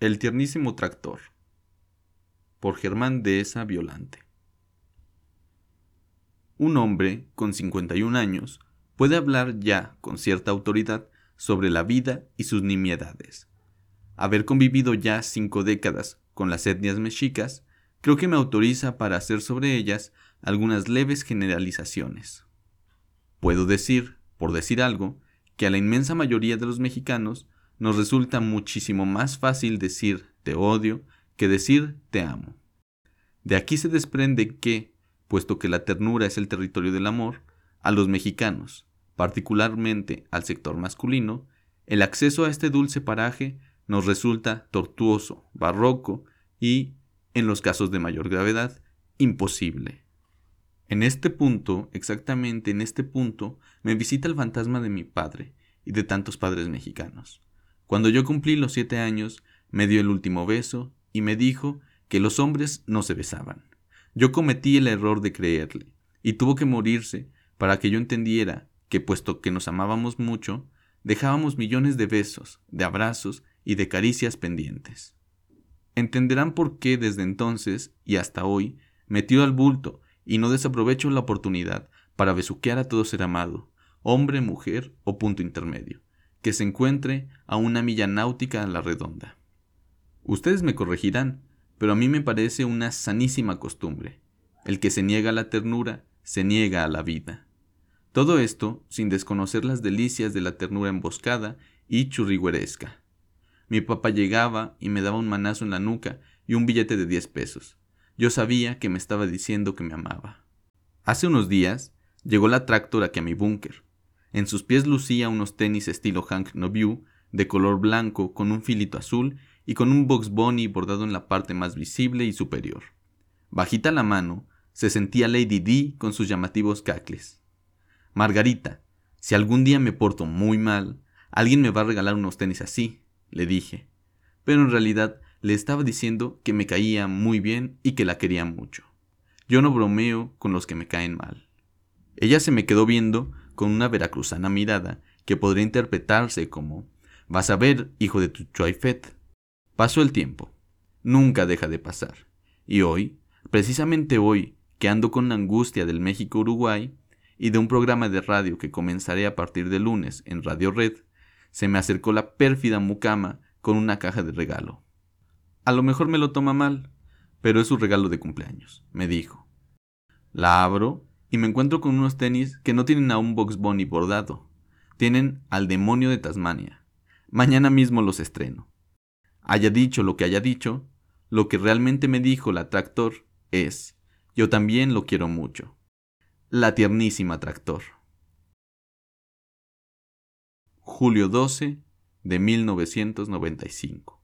El tiernísimo tractor. Por Germán Dehesa Violante. Un hombre con 51 años puede hablar ya con cierta autoridad sobre la vida y sus nimiedades. Haber convivido ya cinco décadas con las etnias mexicas, creo que me autoriza para hacer sobre ellas algunas leves generalizaciones. Puedo decir, por decir algo, que a la inmensa mayoría de los mexicanos nos resulta muchísimo más fácil decir te odio que decir te amo. De aquí se desprende que, puesto que la ternura es el territorio del amor, a los mexicanos, particularmente al sector masculino, el acceso a este dulce paraje nos resulta tortuoso, barroco y, en los casos de mayor gravedad, imposible. En este punto, exactamente en este punto, me visita el fantasma de mi padre y de tantos padres mexicanos. Cuando yo cumplí los siete años, me dio el último beso y me dijo que los hombres no se besaban. Yo cometí el error de creerle, y tuvo que morirse para que yo entendiera que, puesto que nos amábamos mucho, dejábamos millones de besos, de abrazos y de caricias pendientes. Entenderán por qué desde entonces y hasta hoy me tiro al bulto y no desaprovecho la oportunidad para besuquear a todo ser amado, hombre, mujer o punto intermedio que se encuentre a una milla náutica a la redonda. Ustedes me corregirán, pero a mí me parece una sanísima costumbre. El que se niega a la ternura, se niega a la vida. Todo esto sin desconocer las delicias de la ternura emboscada y churrigueresca. Mi papá llegaba y me daba un manazo en la nuca y un billete de diez pesos. Yo sabía que me estaba diciendo que me amaba. Hace unos días llegó la tractora que a mi búnker. En sus pies lucía unos tenis estilo Hank Noviu, de color blanco con un filito azul y con un box bunny bordado en la parte más visible y superior. Bajita la mano, se sentía Lady D con sus llamativos cacles. Margarita, si algún día me porto muy mal, alguien me va a regalar unos tenis así, le dije. Pero en realidad le estaba diciendo que me caía muy bien y que la quería mucho. Yo no bromeo con los que me caen mal. Ella se me quedó viendo con una veracruzana mirada que podría interpretarse como Vas a ver, hijo de tu choifet. Pasó el tiempo. Nunca deja de pasar. Y hoy, precisamente hoy, que ando con la angustia del México-Uruguay y de un programa de radio que comenzaré a partir de lunes en Radio Red, se me acercó la pérfida mucama con una caja de regalo. A lo mejor me lo toma mal, pero es su regalo de cumpleaños, me dijo. La abro y me encuentro con unos tenis que no tienen a un Box Bunny bordado. Tienen al demonio de Tasmania. Mañana mismo los estreno. Haya dicho lo que haya dicho, lo que realmente me dijo la tractor es, yo también lo quiero mucho. La tiernísima tractor. Julio 12 de 1995.